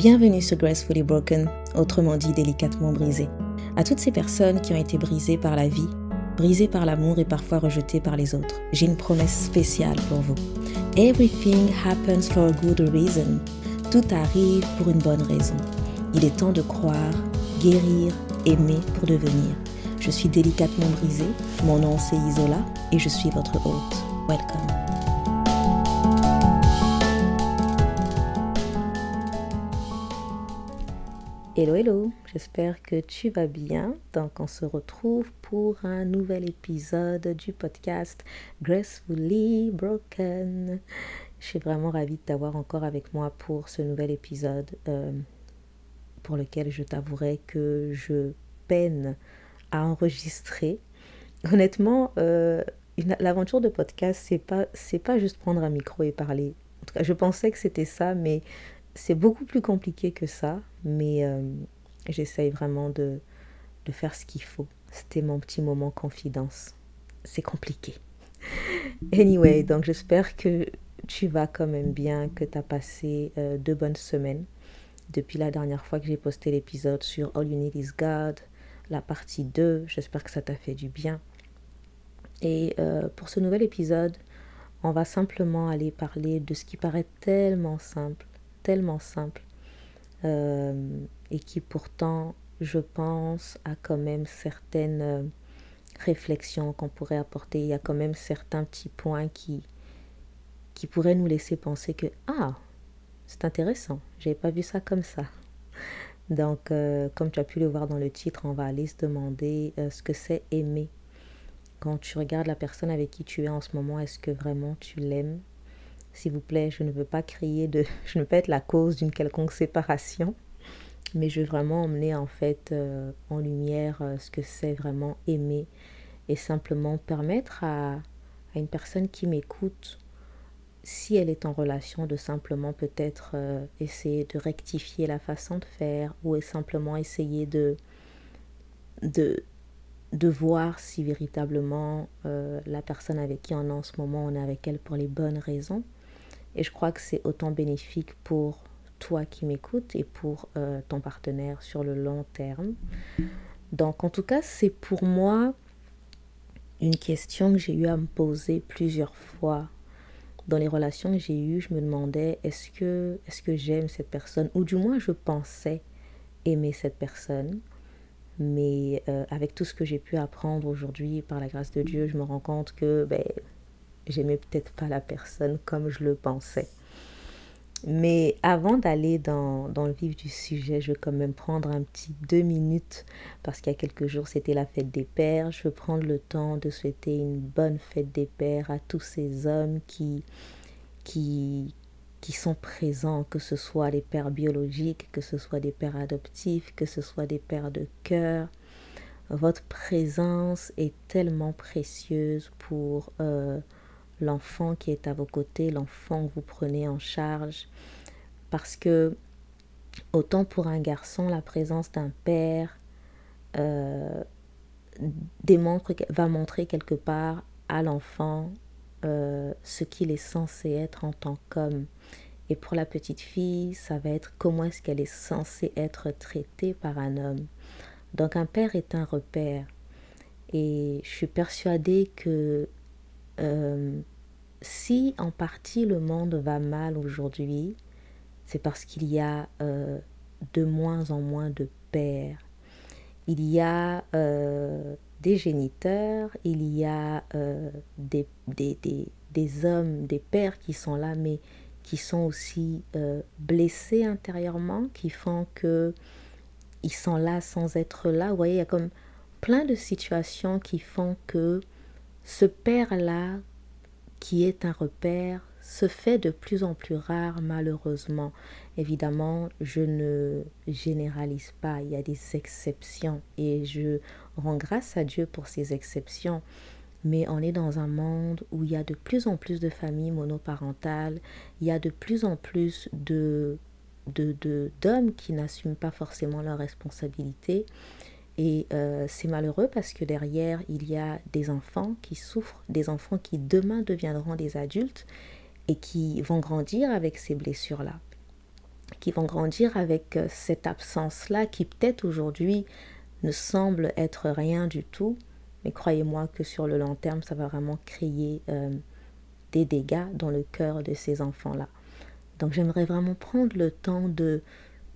Bienvenue sur Gracefully Broken, autrement dit délicatement brisé. À toutes ces personnes qui ont été brisées par la vie, brisées par l'amour et parfois rejetées par les autres, j'ai une promesse spéciale pour vous. Everything happens for a good reason. Tout arrive pour une bonne raison. Il est temps de croire, guérir, aimer pour devenir. Je suis délicatement brisée, mon nom c'est Isola et je suis votre hôte. Welcome. Hello, hello, j'espère que tu vas bien. Donc, on se retrouve pour un nouvel épisode du podcast Gracefully Broken. Je suis vraiment ravie de t'avoir encore avec moi pour ce nouvel épisode euh, pour lequel je t'avouerai que je peine à enregistrer. Honnêtement, euh, l'aventure de podcast, c'est pas, c'est pas juste prendre un micro et parler. En tout cas, je pensais que c'était ça, mais c'est beaucoup plus compliqué que ça, mais euh, j'essaye vraiment de, faire ce qu'il faut. C'était mon petit moment confidence. C'est compliqué. Anyway, donc j'espère que tu vas quand même bien, que tu as passé euh, deux bonnes semaines depuis la dernière fois que j'ai posté l'épisode sur All You Need Is God, la partie 2. J'espère que ça t'a fait du bien. Et euh, pour ce nouvel épisode, on va simplement aller parler de ce qui paraît tellement simple, tellement simple euh, et qui pourtant, je pense, a quand même certaines euh, réflexions qu'on pourrait apporter. Il y a quand même certains petits points qui, qui pourraient nous laisser penser que, ah, c'est intéressant, j'avais pas vu ça comme ça. Donc, euh, comme tu as pu le voir dans le titre, on va aller se demander ce que c'est aimer. Quand tu regardes la personne avec qui tu es en ce moment, est-ce que vraiment tu l'aimes? S'il vous plaît, je ne veux pas crier de, je ne veux pas être la cause d'une quelconque séparation, mais je veux vraiment emmener en fait euh, en lumière euh, ce que c'est vraiment aimer et simplement permettre à, à une personne qui m'écoute, si elle est en relation, de simplement peut-être euh, essayer de rectifier la façon de faire ou simplement essayer de, de, de voir si véritablement la personne avec qui on est en ce moment, on est avec elle pour les bonnes raisons et je crois que c'est autant bénéfique pour toi qui m'écoutes et pour euh, ton partenaire sur le long terme. Donc en tout cas, c'est pour moi une question que j'ai eu à me poser plusieurs fois. Dans les relations que j'ai eues, je me demandais est-ce que, est que j'aime cette personne? Ou du moins, je pensais aimer cette personne. Mais euh, avec tout ce que j'ai pu apprendre aujourd'hui, par la grâce de Dieu, je me rends compte que ben, j'aimais peut-être pas la personne comme je le pensais. Mais avant d'aller dans, dans, le vif du sujet, je veux quand même prendre un petit deux minutes parce qu'il y a quelques jours c'était la fête des pères. Je veux prendre le temps de souhaiter une bonne fête des pères à tous ces hommes qui, qui, qui sont présents, que ce soit les pères biologiques, que ce soit des pères adoptifs, que ce soit des pères de cœur. Votre présence est tellement précieuse pour... Euh, l'enfant qui est à vos côtés, l'enfant que vous prenez en charge. Parce que autant pour un garçon, la présence d'un père euh, démontre, va montrer quelque part à l'enfant euh, ce qu'il est censé être en tant qu'homme. Et pour la petite fille, ça va être comment est-ce qu'elle est censée être traitée par un homme. Donc un père est un repère. Et je suis persuadée que euh, si en partie le monde va mal aujourd'hui, c'est parce qu'il y a euh, de moins en moins de pères. Il y a euh, des géniteurs, il y a des, des, des, des, hommes, des pères qui sont là, mais qui sont aussi blessés intérieurement, qui font que ils sont là sans être là. Vous voyez, il y a comme plein de situations qui font que ce père-là qui est un repère se fait de plus en plus rare malheureusement. Évidemment, je ne généralise pas, il y a des exceptions et je rends grâce à Dieu pour ces exceptions. Mais on est dans un monde où il y a de plus en plus de familles monoparentales, il y a de plus en plus de d'hommes qui n'assument pas forcément leurs responsabilités. Et euh, c'est malheureux parce que derrière, il y a des enfants qui souffrent, des enfants qui demain deviendront des adultes et qui vont grandir avec ces blessures-là. qui vont grandir avec euh, cette absence-là qui peut-être aujourd'hui ne semble être rien du tout, mais croyez-moi que sur le long terme, ça va vraiment créer euh, des dégâts dans le cœur de ces enfants-là. Donc j'aimerais vraiment prendre le temps de,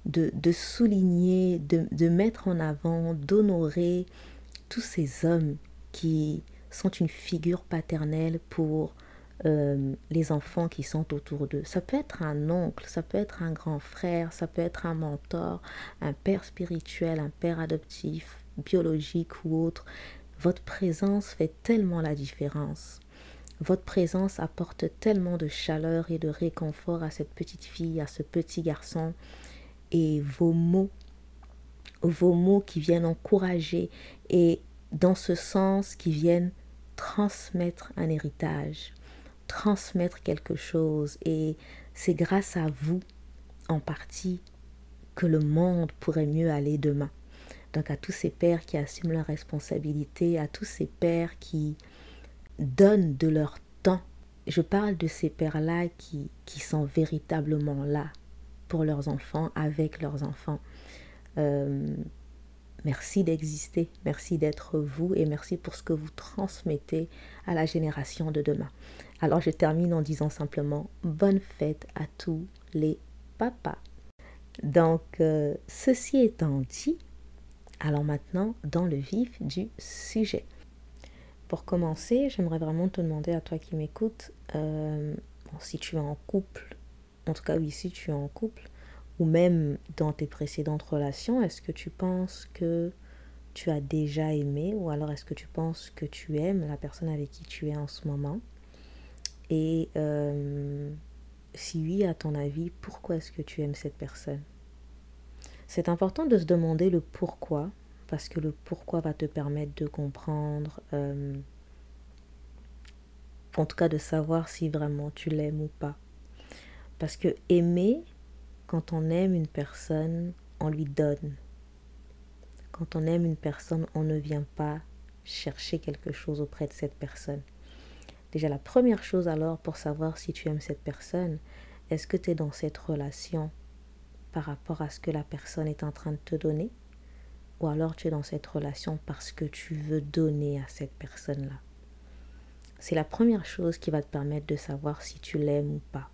de, souligner, de, de, mettre en avant, d'honorer tous ces hommes qui sont une figure paternelle pour euh, les enfants qui sont autour d'eux. Ça peut être un oncle, ça peut être un grand frère, ça peut être un mentor, un père spirituel, un père adoptif, biologique ou autre. Votre présence fait tellement la différence. Votre présence apporte tellement de chaleur et de réconfort à cette petite fille, à ce petit garçon. Et vos mots, vos mots qui viennent encourager et dans ce sens qui viennent transmettre un héritage, transmettre quelque chose. Et c'est grâce à vous, en partie, que le monde pourrait mieux aller demain. Donc à tous ces pères qui assument leurs responsabilités, à tous ces pères qui donnent de leur temps. Je parle de ces pères-là qui, qui sont véritablement là pour leurs enfants, avec leurs enfants. Euh, merci d'exister, merci d'être vous et merci pour ce que vous transmettez à la génération de demain. Alors je termine en disant simplement bonne fête à tous les papas. Donc, euh, ceci étant dit, alors maintenant, dans le vif du sujet. Pour commencer, j'aimerais vraiment te demander à toi qui m'écoutes, euh, si tu es en couple, en tout cas oui, si tu es en couple, ou même dans tes précédentes relations, est-ce que tu penses que tu as déjà aimé, ou alors est-ce que tu penses que tu aimes la personne avec qui tu es en ce moment? Et euh, si oui, à ton avis, pourquoi est-ce que tu aimes cette personne? C'est important de se demander le pourquoi, parce que le pourquoi va te permettre de comprendre, euh, en tout cas de savoir si vraiment tu l'aimes ou pas. Parce que aimer, quand on aime une personne, on lui donne. Quand on aime une personne, on ne vient pas chercher quelque chose auprès de cette personne. Déjà, la première chose alors pour savoir si tu aimes cette personne, est-ce que tu es dans cette relation par rapport à ce que la personne est en train de te donner? Ou alors tu es dans cette relation parce que tu veux donner à cette personne-là? C'est la première chose qui va te permettre de savoir si tu l'aimes ou pas.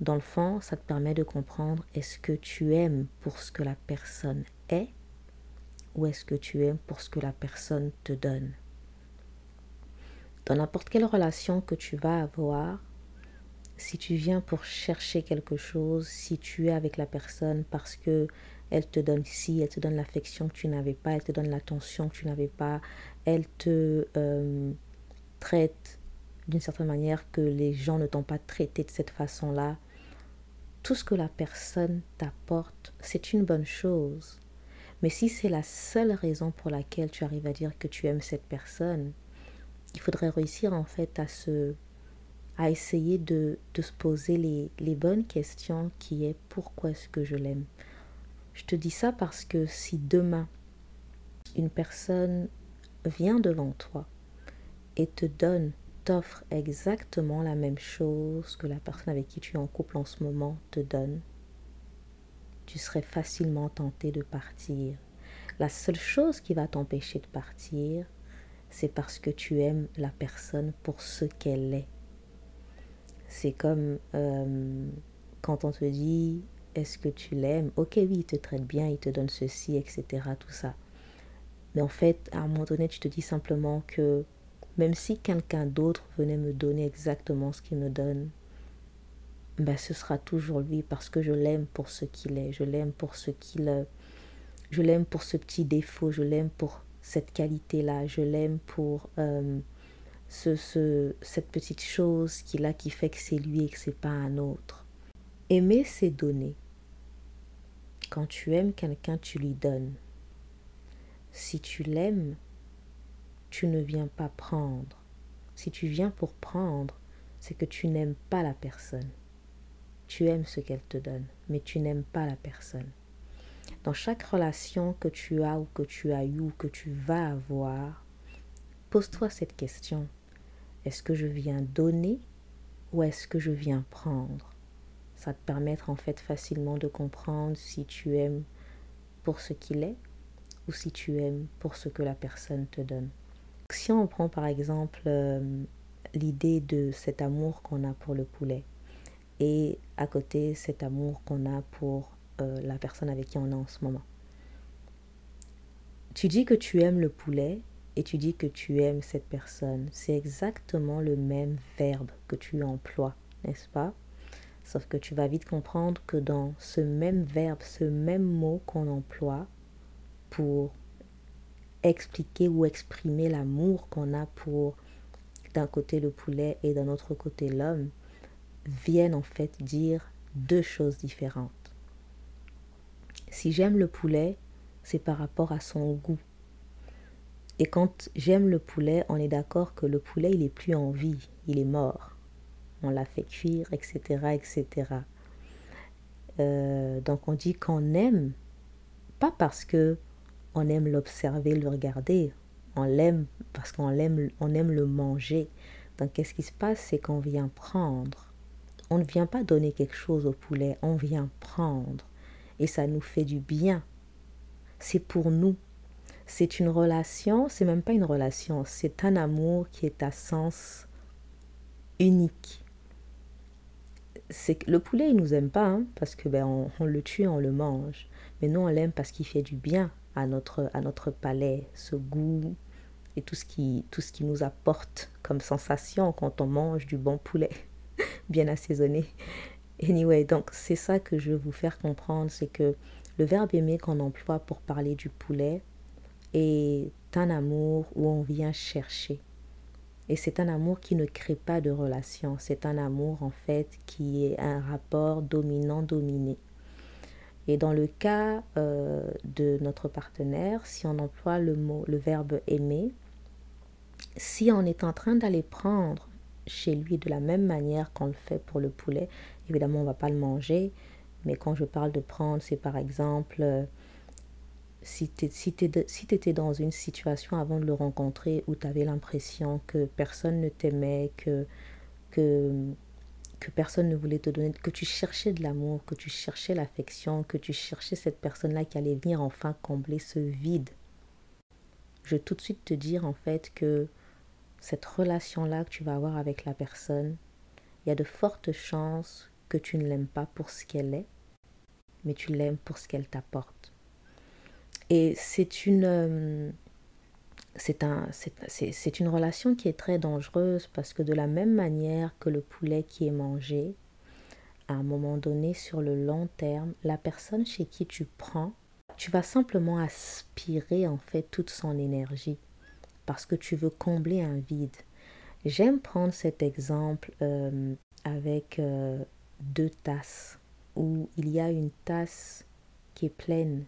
Dans le fond, ça te permet de comprendre est-ce que tu aimes pour ce que la personne est ou est-ce que tu aimes pour ce que la personne te donne? Dans n'importe quelle relation que tu vas avoir, si tu viens pour chercher quelque chose, si tu es avec la personne parce que elle te donne ci, elle te donne l'affection que tu n'avais pas, elle te donne l'attention que tu n'avais pas, elle te euh, traite d'une certaine manière que les gens ne t'ont pas traité de cette façon-là. Tout ce que la personne t'apporte, c'est une bonne chose. Mais si c'est la seule raison pour laquelle tu arrives à dire que tu aimes cette personne, il faudrait réussir en fait à se à essayer de, se poser les, les, bonnes questions qui est pourquoi est-ce que je l'aime. Je te dis ça parce que si demain une personne vient devant toi et te donne, t'offre exactement la même chose que la personne avec qui tu es en couple en ce moment te donne, tu serais facilement tenté de partir. La seule chose qui va t'empêcher de partir, c'est parce que tu aimes la personne pour ce qu'elle est c'est comme euh, quand on te dit est-ce que tu l'aimes? Ok, oui, il te traite bien, il te donne ceci, etc. Tout ça. Mais en fait, à un moment donné, tu te dis simplement que même si quelqu'un d'autre venait me donner exactement ce qu'il me donne, ben, ce sera toujours lui parce que je l'aime pour ce qu'il est. Je l'aime pour ce qu'il. Je l'aime pour ce petit défaut. Je l'aime pour cette qualité-là. Je l'aime pour. Euh, ce, cette petite chose qu'il a qui fait que c'est lui et que c'est pas un autre. Aimer, c'est donner. Quand tu aimes quelqu'un, tu lui donnes. Si tu l'aimes, tu ne viens pas prendre. Si tu viens pour prendre, c'est que tu n'aimes pas la personne. Tu aimes ce qu'elle te donne, mais tu n'aimes pas la personne. Dans chaque relation que tu as ou que tu as eu ou que tu vas avoir, pose-toi cette question. Est-ce que je viens donner ou est-ce que je viens prendre? Ça te permettre en fait facilement de comprendre si tu aimes pour ce qu'il est ou si tu aimes pour ce que la personne te donne. Si on prend par exemple euh, l'idée de cet amour qu'on a pour le poulet et à côté cet amour qu'on a pour euh, la personne avec qui on est en ce moment. Tu dis que tu aimes le poulet et tu dis que tu aimes cette personne. C'est exactement le même verbe que tu emploies, n'est-ce pas? Sauf que tu vas vite comprendre que dans ce même verbe, ce même mot qu'on emploie pour expliquer ou exprimer l'amour qu'on a pour d'un côté le poulet et d'un autre côté l'homme, viennent en fait dire deux choses différentes. Si j'aime le poulet, c'est par rapport à son goût. Et quand j'aime le poulet, on est d'accord que le poulet, il est plus en vie, il est mort. On l'a fait cuire, etc., etc. Euh, donc on dit qu'on aime, pas parce que on aime l'observer, le regarder, on l'aime parce qu'on on aime le manger. Donc qu'est-ce qui se passe, c'est qu'on vient prendre. On ne vient pas donner quelque chose au poulet, on vient prendre. Et ça nous fait du bien. C'est pour nous. C'est une relation, c'est même pas une relation, c'est un amour qui est à sens unique. C'est le poulet, il nous aime pas hein, parce que ben on, le tue, on le mange. Mais nous on l'aime parce qu'il fait du bien à notre à notre palais, ce goût et tout ce qui tout ce qui nous apporte comme sensation quand on mange du bon poulet bien assaisonné. Anyway, donc c'est ça que je veux vous faire comprendre, c'est que le verbe aimer qu'on emploie pour parler du poulet, est un amour où on vient chercher. Et c'est un amour qui ne crée pas de relation. C'est un amour en fait qui est un rapport dominant-dominé. Et dans le cas euh, de notre partenaire, si on emploie le mot, le verbe aimer, si on est en train d'aller prendre chez lui de la même manière qu'on le fait pour le poulet, évidemment on ne va pas le manger, mais quand je parle de prendre, c'est par exemple euh, si tu étais dans une situation avant de le rencontrer où tu avais l'impression que personne ne t'aimait, que, que, que personne ne voulait te donner, que tu cherchais de l'amour, que tu cherchais l'affection, que tu cherchais cette personne-là qui allait venir enfin combler ce vide. Je vais tout de suite te dire en fait que cette relation-là que tu vas avoir avec la personne, il y a de fortes chances que tu ne l'aimes pas pour ce qu'elle est, mais tu l'aimes pour ce qu'elle t'apporte. Et c'est une, euh, c'est un, une relation qui est très dangereuse parce que de la même manière que le poulet qui est mangé, à un moment donné, sur le long terme, la personne chez qui tu prends, tu vas simplement aspirer en fait toute son énergie parce que tu veux combler un vide. J'aime prendre cet exemple euh, avec euh, deux tasses où il y a une tasse qui est pleine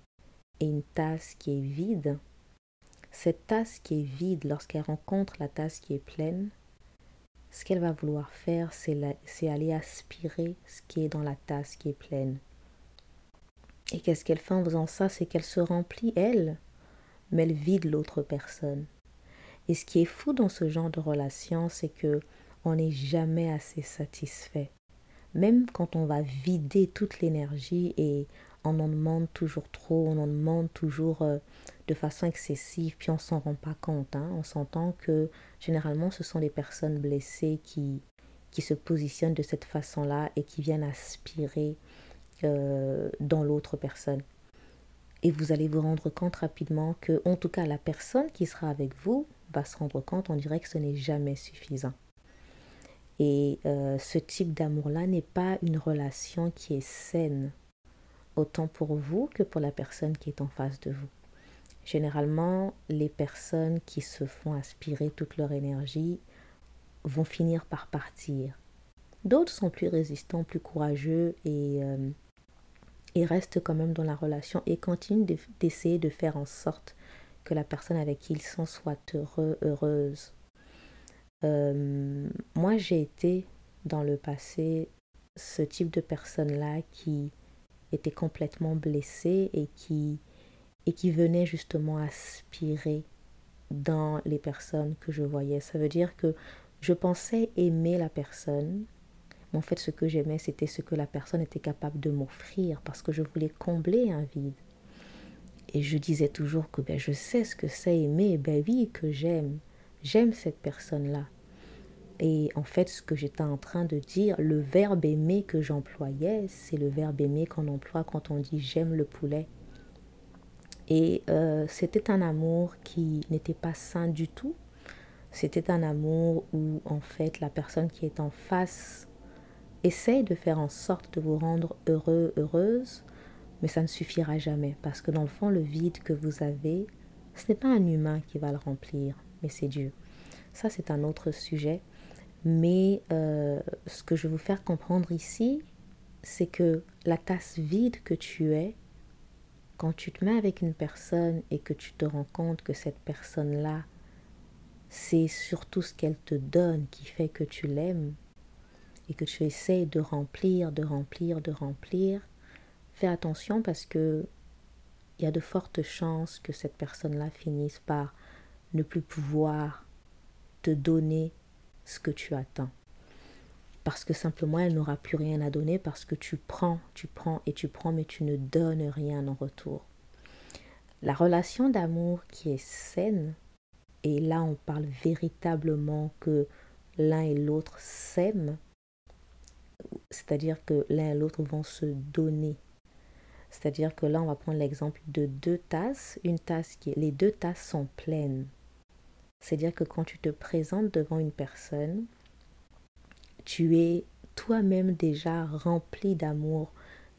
et une tasse qui est vide, cette tasse qui est vide, lorsqu'elle rencontre la tasse qui est pleine, ce qu'elle va vouloir faire, c'est aller aspirer ce qui est dans la tasse qui est pleine. Et qu'est-ce qu'elle fait en faisant ça? C'est qu'elle se remplit, elle, mais elle vide l'autre personne. Et ce qui est fou dans ce genre de relation, c'est que on n'est jamais assez satisfait. Même quand on va vider toute l'énergie et on en demande toujours trop, on en demande toujours euh, de façon excessive, puis on s'en rend pas compte. Hein. On s'entend que généralement ce sont les personnes blessées qui, qui se positionnent de cette façon-là et qui viennent aspirer euh, dans l'autre personne. Et vous allez vous rendre compte rapidement que, en tout cas, la personne qui sera avec vous va se rendre compte, on dirait que ce n'est jamais suffisant. Et euh, ce type d'amour-là n'est pas une relation qui est saine autant pour vous que pour la personne qui est en face de vous. Généralement, les personnes qui se font aspirer toute leur énergie vont finir par partir. D'autres sont plus résistants, plus courageux et, euh, restent quand même dans la relation et continuent d'essayer de faire en sorte que la personne avec qui ils sont soit heureux, heureuse. Euh, moi, j'ai été dans le passé ce type de personne-là qui était complètement blessé et qui, et qui venait justement aspirer dans les personnes que je voyais. Ça veut dire que je pensais aimer la personne, Mais en fait, ce que j'aimais, c'était ce que la personne était capable de m'offrir parce que je voulais combler un vide. Et je disais toujours que ben, je sais ce que c'est aimer. Ben oui, que j'aime. J'aime cette personne-là. Et en fait, ce que j'étais en train de dire, le verbe aimer que j'employais, c'est le verbe aimer qu'on emploie quand on dit j'aime le poulet. Et euh, c'était un amour qui n'était pas sain du tout. C'était un amour où en fait la personne qui est en face essaye de faire en sorte de vous rendre heureux, heureuse, mais ça ne suffira jamais parce que dans le fond, le vide que vous avez, ce n'est pas un humain qui va le remplir, mais c'est Dieu. Ça, c'est un autre sujet. Mais euh, ce que je veux vous faire comprendre ici, c'est que la tasse vide que tu es, quand tu te mets avec une personne et que tu te rends compte que cette personne-là, c'est surtout ce qu'elle te donne qui fait que tu l'aimes et que tu essaies de remplir, de remplir, de remplir, fais attention parce que il y a de fortes chances que cette personne-là finisse par ne plus pouvoir te donner ce que tu attends. Parce que simplement, elle n'aura plus rien à donner parce que tu prends, tu prends et tu prends, mais tu ne donnes rien en retour. La relation d'amour qui est saine, et là on parle véritablement que l'un et l'autre s'aiment, c'est-à-dire que l'un et l'autre vont se donner. C'est-à-dire que là, on va prendre l'exemple de deux tasses. Une tasse qui, les deux tasses sont pleines. C'est-à-dire que quand tu te présentes devant une personne, tu es toi-même déjà rempli d'amour,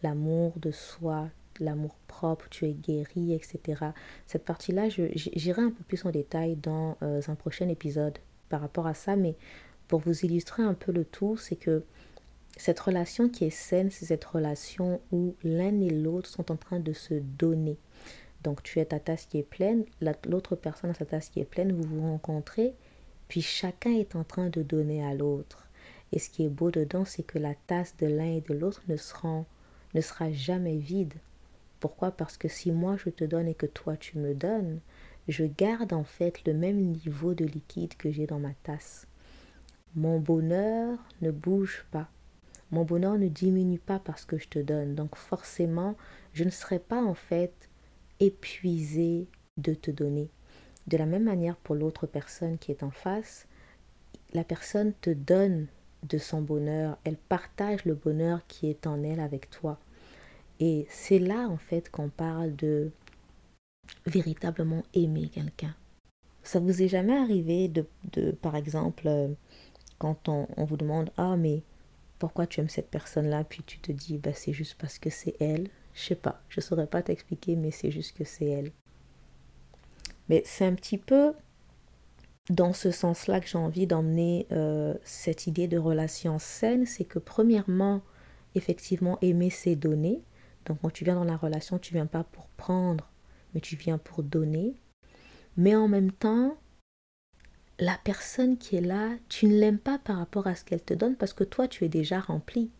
l'amour de soi, l'amour propre, tu es guéri, etc. Cette partie-là, j'irai un peu plus en détail dans euh, un prochain épisode par rapport à ça, mais pour vous illustrer un peu le tout, c'est que cette relation qui est saine, c'est cette relation où l'un et l'autre sont en train de se donner. Donc tu es ta tasse qui est pleine, l'autre personne a sa tasse qui est pleine, vous vous rencontrez, puis chacun est en train de donner à l'autre. Et ce qui est beau dedans, c'est que la tasse de l'un et de l'autre ne, sera, ne sera jamais vide. Pourquoi? Parce que si moi je te donne et que toi tu me donnes, je garde en fait le même niveau de liquide que j'ai dans ma tasse. Mon bonheur ne bouge pas. Mon bonheur ne diminue pas parce que je te donne. Donc forcément, je ne serai pas en fait épuisé de te donner. De la même manière pour l'autre personne qui est en face, la personne te donne de son bonheur, elle partage le bonheur qui est en elle avec toi. Et c'est là en fait qu'on parle de véritablement aimer quelqu'un. Ça vous est jamais arrivé de, de par exemple, euh, quand on, on, vous demande Ah, mais pourquoi tu aimes cette personne-là Puis tu te dis bah, C'est juste parce que c'est elle. Je sais pas, je saurais pas t'expliquer, mais c'est juste que c'est elle. Mais c'est un petit peu dans ce sens-là que j'ai envie d'emmener euh, cette idée de relation saine, c'est que premièrement, effectivement, aimer c'est donner. Donc quand tu viens dans la relation, tu viens pas pour prendre, mais tu viens pour donner. Mais en même temps, la personne qui est là, tu ne l'aimes pas par rapport à ce qu'elle te donne parce que toi, tu es déjà rempli.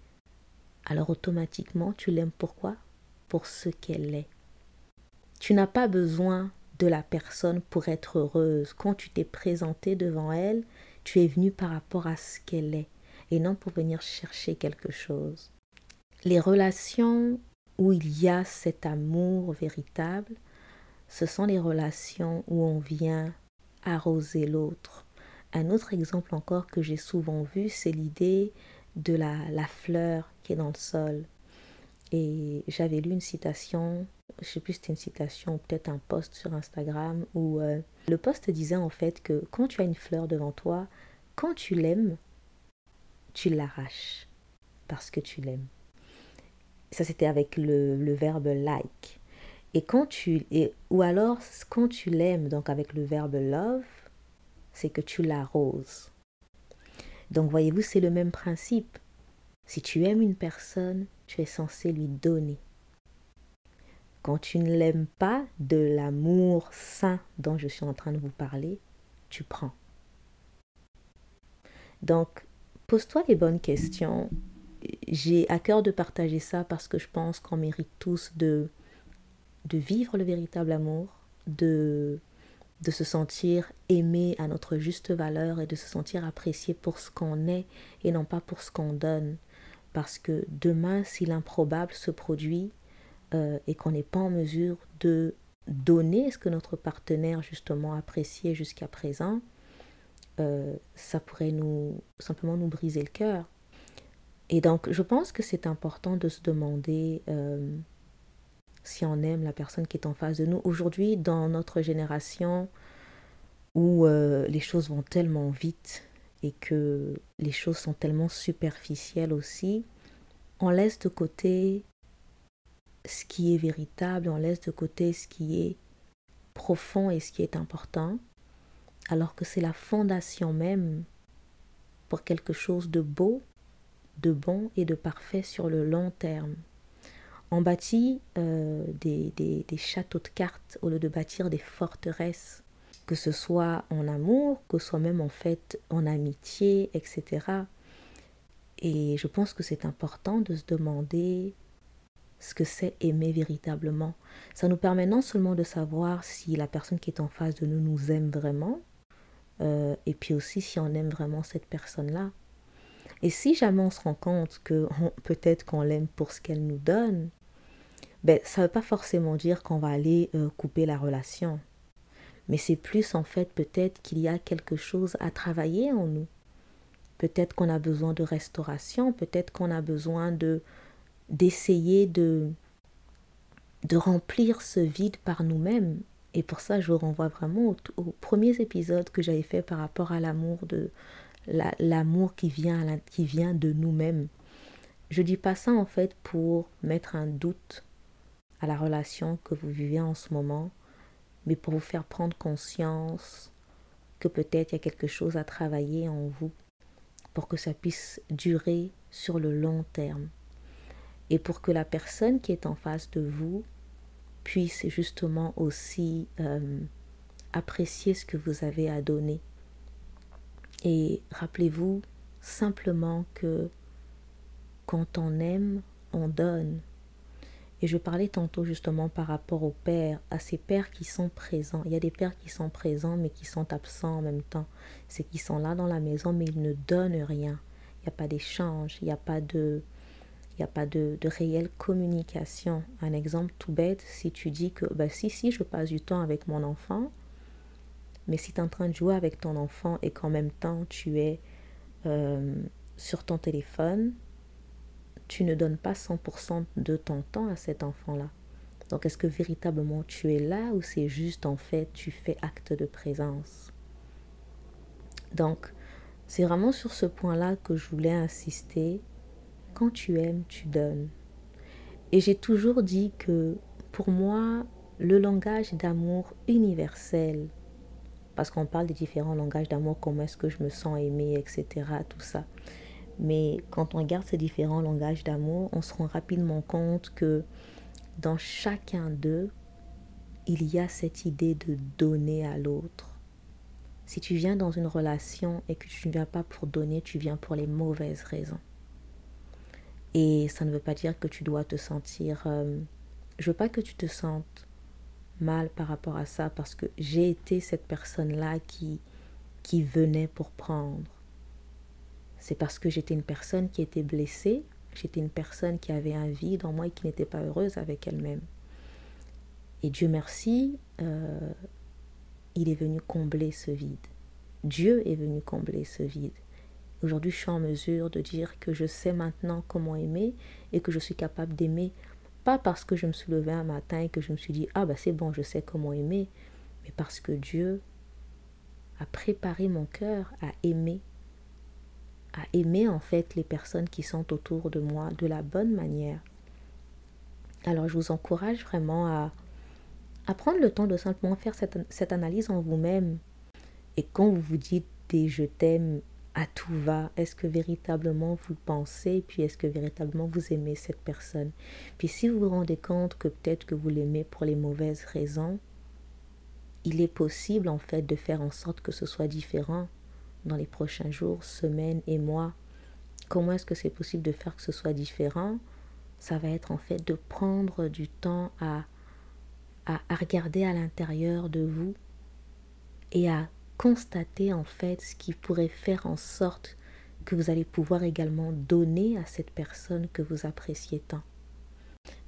Alors automatiquement, tu l'aimes pourquoi? Pour ce qu'elle est. Tu n'as pas besoin de la personne pour être heureuse. Quand tu t'es présenté devant elle, tu es venu par rapport à ce qu'elle est et non pour venir chercher quelque chose. Les relations où il y a cet amour véritable, ce sont les relations où on vient arroser l'autre. Un autre exemple encore que j'ai souvent vu, c'est l'idée de la, la fleur qui est dans le sol. Et j'avais lu une citation, je sais plus si c'était une citation ou peut-être un post sur Instagram où euh, le post disait en fait que quand tu as une fleur devant toi, quand tu l'aimes, tu l'arraches parce que tu l'aimes. Ça c'était avec le, le, verbe like. Et quand tu et, ou alors quand tu l'aimes donc avec le verbe love, c'est que tu l'arroses. Donc voyez-vous, c'est le même principe. Si tu aimes une personne, tu es censé lui donner. Quand tu ne l'aimes pas de l'amour sain dont je suis en train de vous parler, tu prends. Donc, pose-toi les bonnes questions. J'ai à cœur de partager ça parce que je pense qu'on mérite tous de, de vivre le véritable amour, de de se sentir aimé à notre juste valeur et de se sentir apprécié pour ce qu'on est et non pas pour ce qu'on donne. Parce que demain, si l'improbable se produit euh, et qu'on n'est pas en mesure de donner ce que notre partenaire justement appréciait jusqu'à présent, euh, ça pourrait nous simplement nous briser le cœur. Et donc, je pense que c'est important de se demander euh, si on aime la personne qui est en face de nous. Aujourd'hui, dans notre génération où les choses vont tellement vite et que les choses sont tellement superficielles aussi, on laisse de côté ce qui est véritable, on laisse de côté ce qui est profond et ce qui est important alors que c'est la fondation même pour quelque chose de beau, de bon et de parfait sur le long terme. On bâtit euh, des, des, châteaux de cartes au lieu de bâtir des forteresses, que ce soit en amour, que ce soit même en fait en amitié, etc. Et je pense que c'est important de se demander ce que c'est aimer véritablement. Ça nous permet non seulement de savoir si la personne qui est en face de nous nous aime vraiment, euh, et puis aussi si on aime vraiment cette personne-là. Et si jamais on se rend compte que peut-être qu'on l'aime pour ce qu'elle nous donne, ben, ça ne veut pas forcément dire qu'on va aller euh, couper la relation. Mais c'est plus en fait peut-être qu'il y a quelque chose à travailler en nous. Peut-être qu'on a besoin de restauration, peut-être qu'on a besoin de d'essayer de de remplir ce vide par nous-mêmes et pour ça, je vous renvoie vraiment aux, premiers épisodes que j'avais fait par rapport à l'amour de l'amour qui vient qui vient de nous-mêmes. Je dis pas ça en fait pour mettre un doute à la relation que vous vivez en ce moment, mais pour vous faire prendre conscience que peut-être il y a quelque chose à travailler en vous pour que ça puisse durer sur le long terme et pour que la personne qui est en face de vous puisse justement aussi euh, apprécier ce que vous avez à donner. Et rappelez-vous simplement que quand on aime, on donne. Et je parlais tantôt justement par rapport aux pères, à ces pères qui sont présents. Il y a des pères qui sont présents mais qui sont absents en même temps. C'est qu'ils sont là dans la maison mais ils ne donnent rien. Il n'y a pas d'échange, il n'y a pas de, il a pas de, réelle communication. Un exemple tout bête, si tu dis que bah, si, si, je passe du temps avec mon enfant, mais si tu es en train de jouer avec ton enfant et qu'en même temps tu es euh, sur ton téléphone, tu ne donnes pas 100% de ton temps à cet enfant-là. Donc est-ce que véritablement tu es là ou c'est juste en fait tu fais acte de présence? Donc c'est vraiment sur ce point-là que je voulais insister quand tu aimes, tu donnes. Et j'ai toujours dit que pour moi, le langage d'amour universel, parce qu'on parle des différents langages d'amour, comment est-ce que je me sens aimée, etc., tout ça. Mais quand on regarde ces différents langages d'amour, on se rend rapidement compte que dans chacun d'eux, il y a cette idée de donner à l'autre. Si tu viens dans une relation et que tu ne viens pas pour donner, tu viens pour les mauvaises raisons. Et ça ne veut pas dire que tu dois te sentir... Euh, je veux pas que tu te sentes mal par rapport à ça parce que j'ai été cette personne-là qui, qui venait pour prendre. C'est parce que j'étais une personne qui était blessée, j'étais une personne qui avait un vide en moi et qui n'était pas heureuse avec elle-même. Et Dieu merci, euh, il est venu combler ce vide. Dieu est venu combler ce vide. Aujourd'hui, je suis en mesure de dire que je sais maintenant comment aimer et que je suis capable d'aimer, pas parce que je me suis levée un matin et que je me suis dit, ah bah c'est bon, je sais comment aimer, mais parce que Dieu a préparé mon cœur à aimer, à aimer en fait les personnes qui sont autour de moi de la bonne manière. Alors je vous encourage vraiment à, prendre le temps de simplement faire cette, cette analyse en vous-même. Et quand vous vous dites des je t'aime à tout va Est-ce que véritablement vous pensez Puis est-ce que véritablement vous aimez cette personne? Puis si vous vous rendez compte que peut-être que vous l'aimez pour les mauvaises raisons, il est possible en fait de faire en sorte que ce soit différent dans les prochains jours, semaines et mois. Comment est-ce que c'est possible de faire que ce soit différent? Ça va être en fait de prendre du temps à, à, regarder à l'intérieur de vous et à constater en fait ce qui pourrait faire en sorte que vous allez pouvoir également donner à cette personne que vous appréciez tant.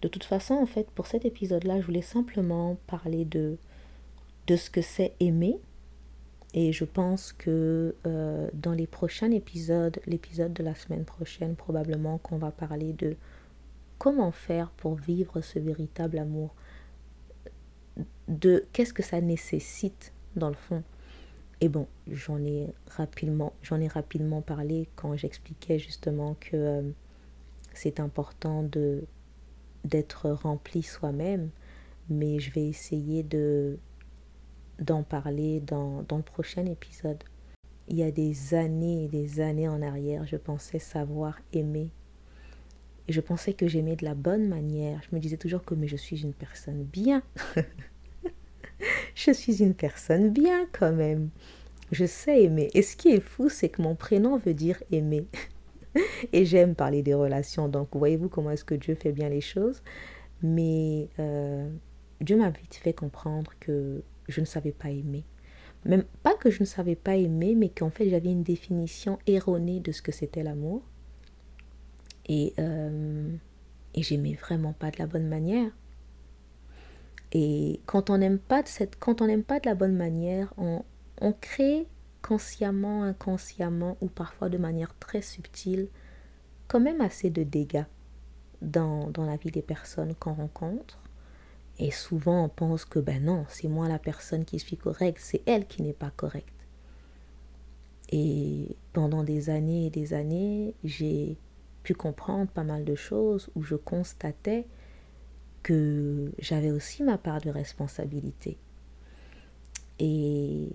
De toute façon, en fait, pour cet épisode-là, je voulais simplement parler de, de ce que c'est aimer. Et je pense que euh, dans les prochains épisodes, l'épisode de la semaine prochaine, probablement qu'on va parler de comment faire pour vivre ce véritable amour. De qu'est-ce que ça nécessite dans le fond. Et bon, j'en ai rapidement, parlé quand j'expliquais justement que euh, c'est important d'être rempli soi-même, mais je vais essayer de d'en parler dans, dans le prochain épisode. Il y a des années et des années en arrière, je pensais savoir aimer. Et je pensais que j'aimais de la bonne manière. Je me disais toujours que mais je suis une personne bien. je suis une personne bien quand même. Je sais aimer. Et ce qui est fou, c'est que mon prénom veut dire aimer. Et j'aime parler des relations. Donc, voyez-vous comment est-ce que Dieu fait bien les choses. Mais euh, Dieu m'a vite fait comprendre que je ne savais pas aimer. Même pas que je ne savais pas aimer, mais qu'en fait j'avais une définition erronée de ce que c'était l'amour. Et, euh, et j'aimais vraiment pas de la bonne manière. Et quand on n'aime pas de cette, pas de la bonne manière, on, on crée consciemment, inconsciemment ou parfois de manière très subtile, quand même assez de dégâts dans, dans la vie des personnes qu'on rencontre. Et souvent on pense que ben non, c'est moi la personne qui suis correcte, c'est elle qui n'est pas correcte. Et pendant des années et des années, j'ai pu comprendre pas mal de choses où je constatais que j'avais aussi ma part de responsabilité. Et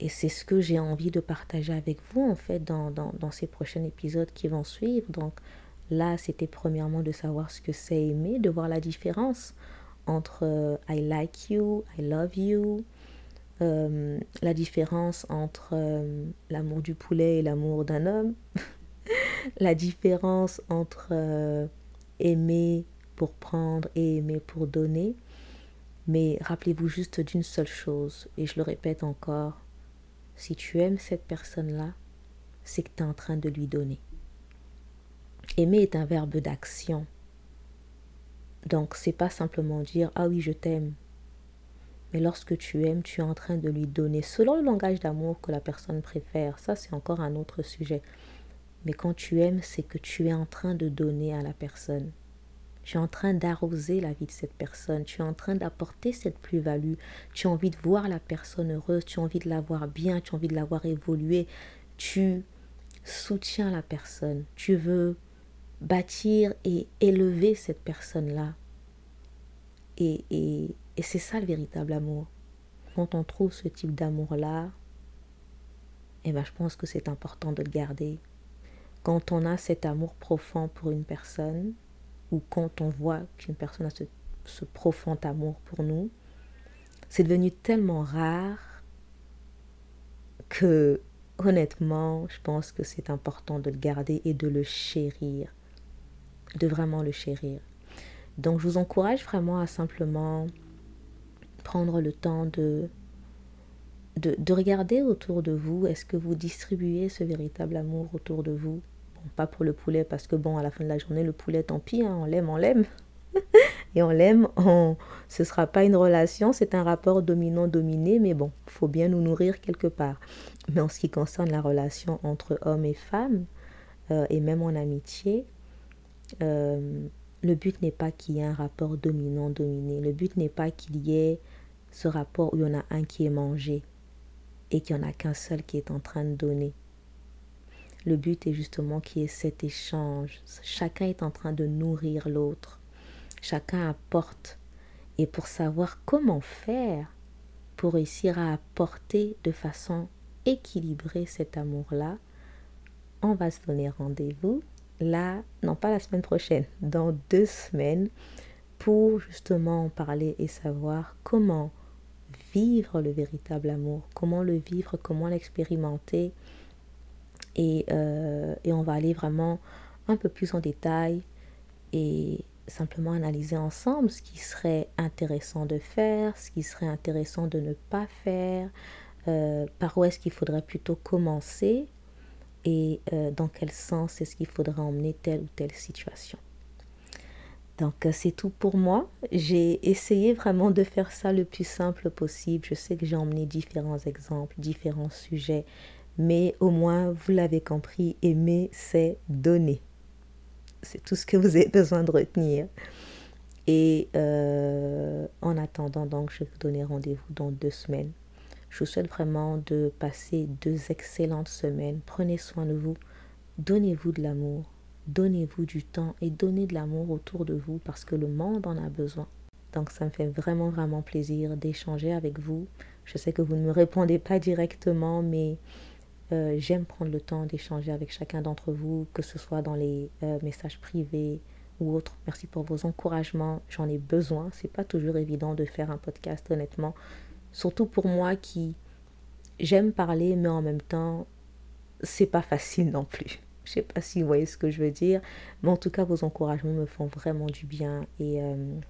et c'est ce que j'ai envie de partager avec vous, en fait, dans, dans, ces prochains épisodes qui vont suivre. Donc là, c'était premièrement de savoir ce que c'est aimer, de voir la différence entre euh, I like you, I love you, euh, la différence entre euh, l'amour du poulet et l'amour d'un homme, la différence entre aimer pour prendre et aimer pour donner. Mais rappelez-vous juste d'une seule chose, et je le répète encore, si tu aimes cette personne-là, c'est que tu es en train de lui donner. Aimer est un verbe d'action. Donc, c'est pas simplement dire Ah oui, je t'aime. Mais lorsque tu aimes, tu es en train de lui donner selon le langage d'amour que la personne préfère. Ça, c'est encore un autre sujet. Mais quand tu aimes, c'est que tu es en train de donner à la personne. Tu es en train d'arroser la vie de cette personne. Tu es en train d'apporter cette plus-value. Tu as envie de voir la personne heureuse. Tu as envie de la voir bien. Tu as envie de la voir évoluer. Tu soutiens la personne. Tu veux bâtir et élever cette personne-là. Et, et, et c'est ça le véritable amour. Quand on trouve ce type d'amour-là, eh ben, je pense que c'est important de le garder. Quand on a cet amour profond pour une personne, ou quand on voit qu'une personne a ce, profond amour pour nous, c'est devenu tellement rare que honnêtement, je pense que c'est important de le garder et de le chérir, de vraiment le chérir. Donc je vous encourage vraiment à simplement prendre le temps de, de, de regarder autour de vous. Est-ce que vous distribuez ce véritable amour autour de vous? Pas pour le poulet parce que bon, à la fin de la journée, le poulet, tant pis, hein, on l'aime, on l'aime. Et on l'aime, on... ce sera pas une relation, c'est un rapport dominant-dominé, mais bon, faut bien nous nourrir quelque part. Mais en ce qui concerne la relation entre hommes et femmes, euh, et même en amitié, euh, le but n'est pas qu'il y ait un rapport dominant-dominé. Le but n'est pas qu'il y ait ce rapport où il y en a un qui est mangé et qu'il n'y en a qu'un seul qui est en train de donner. Le but est justement qu'il y ait cet échange. Chacun est en train de nourrir l'autre. Chacun apporte. Et pour savoir comment faire pour réussir à apporter de façon équilibrée cet amour-là, on va se donner rendez-vous là, non pas la semaine prochaine, dans deux semaines, pour justement en parler et savoir comment vivre le véritable amour, comment le vivre, comment l'expérimenter, et, euh, et, on va aller vraiment un peu plus en détail. Et simplement analyser ensemble ce qui serait intéressant de faire, ce qui serait intéressant de ne pas faire, euh, par où est-ce qu'il faudrait plutôt commencer et euh, dans quel sens est-ce qu'il faudrait emmener telle ou telle situation. Donc euh, c'est tout pour moi. J'ai essayé vraiment de faire ça le plus simple possible. Je sais que j'ai emmené différents exemples, différents sujets, mais au moins vous l'avez compris, aimer c'est donner. C'est tout ce que vous avez besoin de retenir. Et en attendant, donc, je vais vous donner rendez-vous dans deux semaines je vous souhaite vraiment de passer deux excellentes semaines. Prenez soin de vous. Donnez-vous de l'amour. Donnez-vous du temps et donnez de l'amour autour de vous parce que le monde en a besoin. Donc ça me fait vraiment, vraiment plaisir d'échanger avec vous. Je sais que vous ne me répondez pas directement, mais euh, j'aime prendre le temps d'échanger avec chacun d'entre vous, que ce soit dans les euh, messages privés ou autres. Merci pour vos encouragements. J'en ai besoin. C'est pas toujours évident de faire un podcast, honnêtement. Surtout pour moi qui j'aime parler, mais en même temps, c'est pas facile non plus. Je sais pas si vous voyez ce que je veux dire, mais en tout cas, vos encouragements me font vraiment du bien et euh,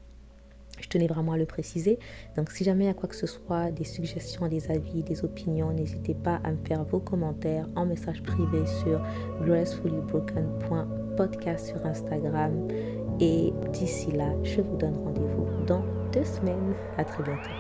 je tenais vraiment à le préciser. Donc, si jamais il y a quoi que ce soit, des suggestions, des avis, des opinions, n'hésitez pas à me faire vos commentaires en message privé sur gracefully.broken.podcast sur Instagram. Et d'ici là, je vous donne rendez-vous dans deux semaines. À très bientôt.